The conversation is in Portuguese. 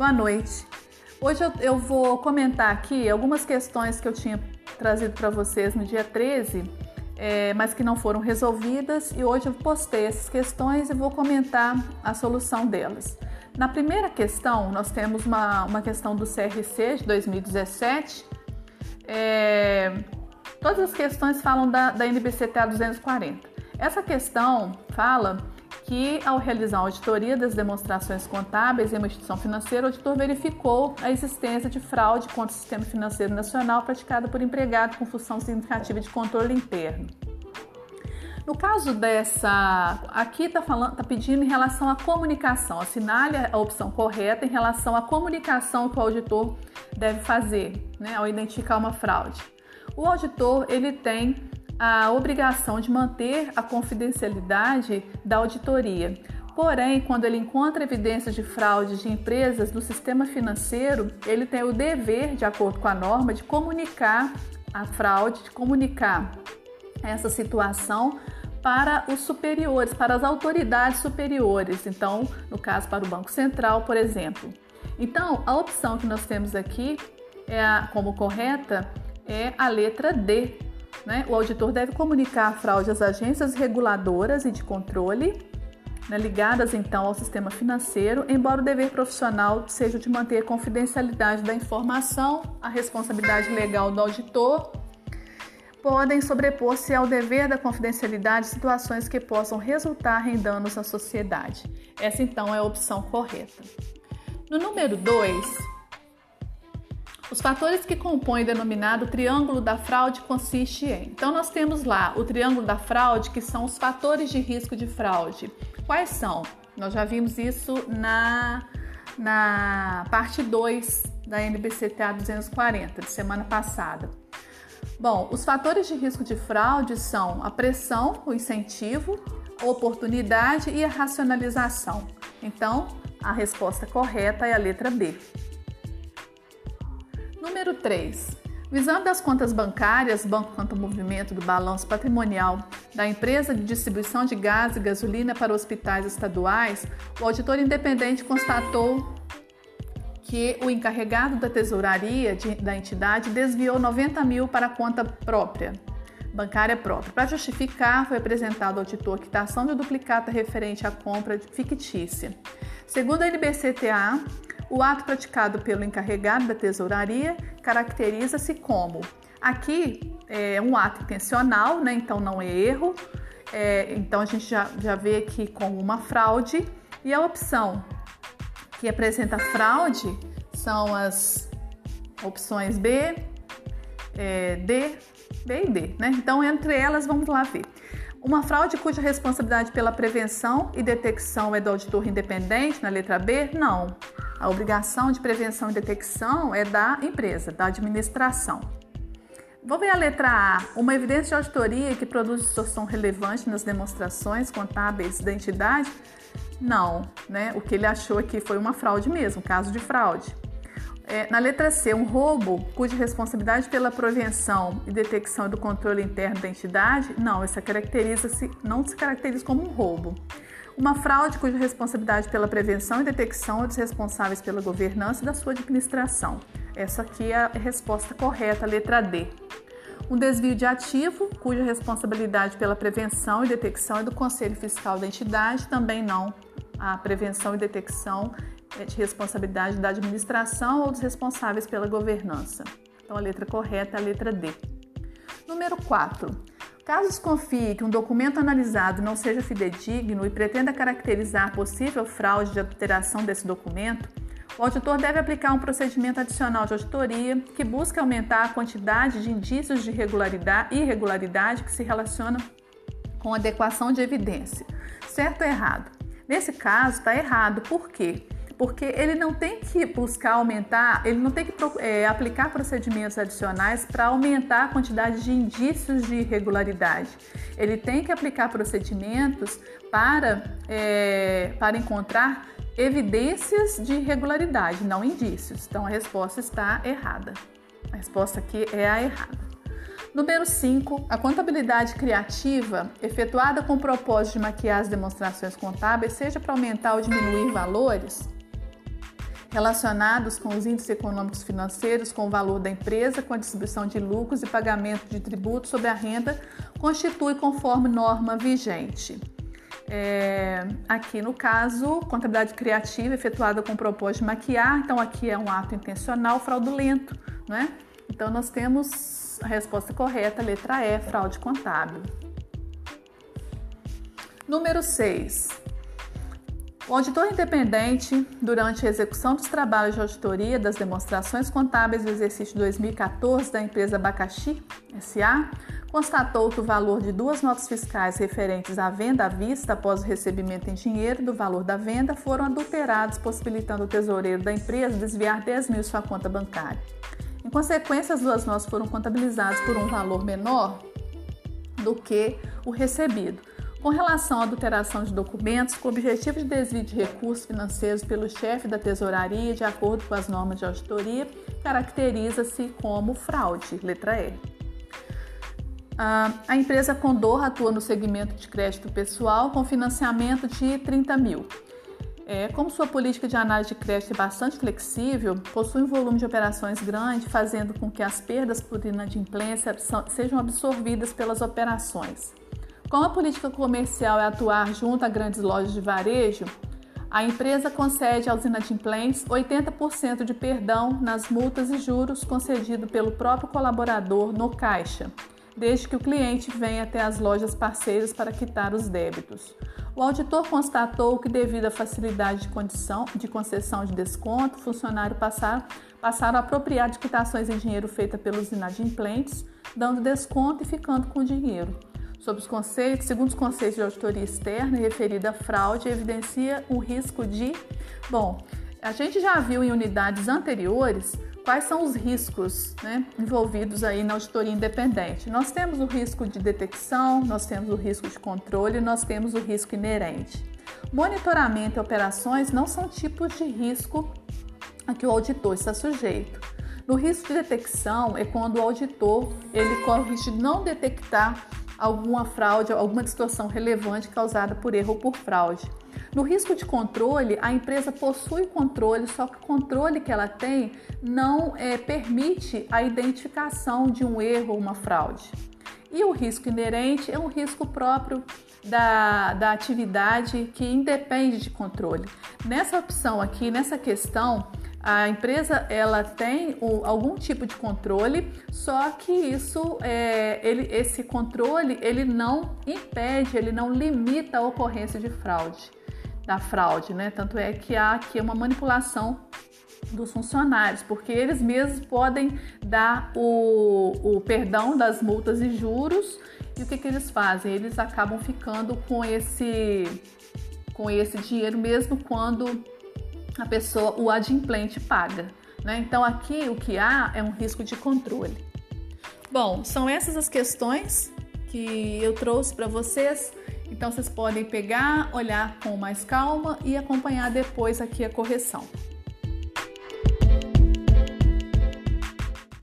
Boa noite. Hoje eu, eu, vou comentar aqui algumas questões que eu tinha trazido para vocês no dia 13, é, mas que não foram resolvidas, e hoje eu postei essas questões e vou comentar a solução delas. Na primeira questão, nós temos uma, uma questão do CRC de 2017. É, todas as questões falam da, da NBCTA 240. Essa questão fala que, ao realizar a auditoria das demonstrações contábeis em uma instituição financeira, o auditor verificou a existência de fraude contra o sistema financeiro nacional praticada por empregado com função significativa de controle interno. No caso dessa, aqui está tá pedindo em relação à comunicação. Assinale a opção correta em relação à comunicação que o auditor deve fazer, né, ao identificar uma fraude. O auditor ele tem a obrigação de manter a confidencialidade da auditoria. Porém, quando ele encontra evidências de fraude de empresas do sistema financeiro, ele tem o dever, de acordo com a norma, de comunicar a fraude, de comunicar essa situação para os superiores, para as autoridades superiores. Então, no caso, para o Banco Central, por exemplo. Então, a opção que nós temos aqui é a, como correta é a letra D, né? O auditor deve comunicar a fraude às agências reguladoras e de controle, né, ligadas então ao sistema financeiro, embora o dever profissional seja de manter a confidencialidade da informação, a responsabilidade legal do auditor podem sobrepor-se ao dever da confidencialidade situações que possam resultar em danos à sociedade. Essa então é a opção correta. No número 2, os fatores que compõem o denominado triângulo da fraude consiste em. Então nós temos lá o triângulo da fraude, que são os fatores de risco de fraude. Quais são? Nós já vimos isso na na parte 2 da NBCTA 240 de semana passada. Bom, os fatores de risco de fraude são a pressão, o incentivo, a oportunidade e a racionalização. Então, a resposta correta é a letra B. Número 3. Visando as contas bancárias, banco quanto movimento do balanço patrimonial da empresa de distribuição de gás e gasolina para hospitais estaduais, o auditor independente constatou que o encarregado da tesouraria de, da entidade desviou 90 mil para a conta própria, bancária própria. Para justificar, foi apresentado ao auditor quitação de duplicata referente à compra fictícia. Segundo a NBCTA, o ato praticado pelo encarregado da tesouraria caracteriza-se como aqui é um ato intencional, né? Então não é erro. É, então a gente já, já vê aqui como uma fraude e a opção que apresenta fraude são as opções B, é, D, B e D, né? Então entre elas vamos lá ver. Uma fraude cuja responsabilidade pela prevenção e detecção é do auditor independente, na letra B? Não. A obrigação de prevenção e detecção é da empresa, da administração. Vou ver a letra A. Uma evidência de auditoria que produz distorção relevante nas demonstrações contábeis da entidade? Não, né? O que ele achou aqui foi uma fraude mesmo, caso de fraude. É, na letra C, um roubo cuja responsabilidade pela prevenção e detecção do controle interno da entidade? Não, essa caracteriza-se, não se caracteriza como um roubo. Uma fraude cuja responsabilidade pela prevenção e detecção é dos responsáveis pela governança da sua administração. Essa aqui é a resposta correta, letra D. Um desvio de ativo, cuja responsabilidade pela prevenção e detecção é do Conselho Fiscal da entidade, também não. A prevenção e detecção é de responsabilidade da administração ou dos responsáveis pela governança. Então a letra correta é a letra D. Número 4. Caso desconfie que um documento analisado não seja fidedigno e pretenda caracterizar possível fraude de alteração desse documento, o auditor deve aplicar um procedimento adicional de auditoria que busca aumentar a quantidade de indícios de irregularidade que se relaciona com adequação de evidência. Certo ou errado? Nesse caso, está errado. Por quê? Porque ele não tem que buscar aumentar, ele não tem que é, aplicar procedimentos adicionais para aumentar a quantidade de indícios de irregularidade. Ele tem que aplicar procedimentos para, é, para encontrar evidências de irregularidade, não indícios. Então a resposta está errada. A resposta aqui é a errada. Número 5. A contabilidade criativa, efetuada com o propósito de maquiar as demonstrações contábeis, seja para aumentar ou diminuir valores, relacionados com os índices econômicos financeiros, com o valor da empresa, com a distribuição de lucros e pagamento de tributos sobre a renda, constitui conforme norma vigente. É, aqui no caso, contabilidade criativa efetuada com o propósito de maquiar, então aqui é um ato intencional fraudulento, né? Então nós temos a resposta correta, letra E, fraude contábil. Número 6. O auditor independente, durante a execução dos trabalhos de auditoria das demonstrações contábeis do exercício 2014 da empresa Abacaxi SA, constatou que o valor de duas notas fiscais referentes à venda à vista após o recebimento em dinheiro do valor da venda foram adulterados, possibilitando o tesoureiro da empresa desviar 10 mil de sua conta bancária. Em consequência, as duas notas foram contabilizadas por um valor menor do que o recebido com relação à adulteração de documentos com o objetivo de desvio de recursos financeiros pelo chefe da tesouraria, de acordo com as normas de auditoria, caracteriza-se como fraude, letra E. A empresa Condor atua no segmento de crédito pessoal com financiamento de 30 mil. É, como sua política de análise de crédito é bastante flexível, possui um volume de operações grande, fazendo com que as perdas por inadimplência sejam absorvidas pelas operações. Como a política comercial é atuar junto a grandes lojas de varejo, a empresa concede aos inadimplentes 80% de perdão nas multas e juros concedido pelo próprio colaborador no caixa, desde que o cliente venha até as lojas parceiras para quitar os débitos. O auditor constatou que, devido à facilidade de, condição, de concessão de desconto, o funcionário passaram, passaram a apropriar de quitações em dinheiro feita pelos inadimplentes, dando desconto e ficando com o dinheiro sobre os conceitos, segundo os conceitos de auditoria externa e referida à fraude, evidencia o risco de. Bom, a gente já viu em unidades anteriores quais são os riscos né, envolvidos aí na auditoria independente. Nós temos o risco de detecção, nós temos o risco de controle, nós temos o risco inerente. Monitoramento e operações não são tipos de risco a que o auditor está sujeito. No risco de detecção é quando o auditor ele corre de não detectar alguma fraude, alguma distorção relevante causada por erro ou por fraude. No risco de controle, a empresa possui controle, só que o controle que ela tem não é, permite a identificação de um erro ou uma fraude. E o risco inerente é um risco próprio da, da atividade que independe de controle. Nessa opção aqui, nessa questão, a empresa ela tem o, algum tipo de controle, só que isso, é, ele, esse controle, ele não impede, ele não limita a ocorrência de fraude, da fraude, né? Tanto é que há aqui uma manipulação dos funcionários, porque eles mesmos podem dar o, o perdão das multas e juros e o que, que eles fazem? Eles acabam ficando com esse com esse dinheiro mesmo quando a pessoa, o adimplente paga. Né? Então aqui o que há é um risco de controle. Bom, são essas as questões que eu trouxe para vocês. Então vocês podem pegar, olhar com mais calma e acompanhar depois aqui a correção.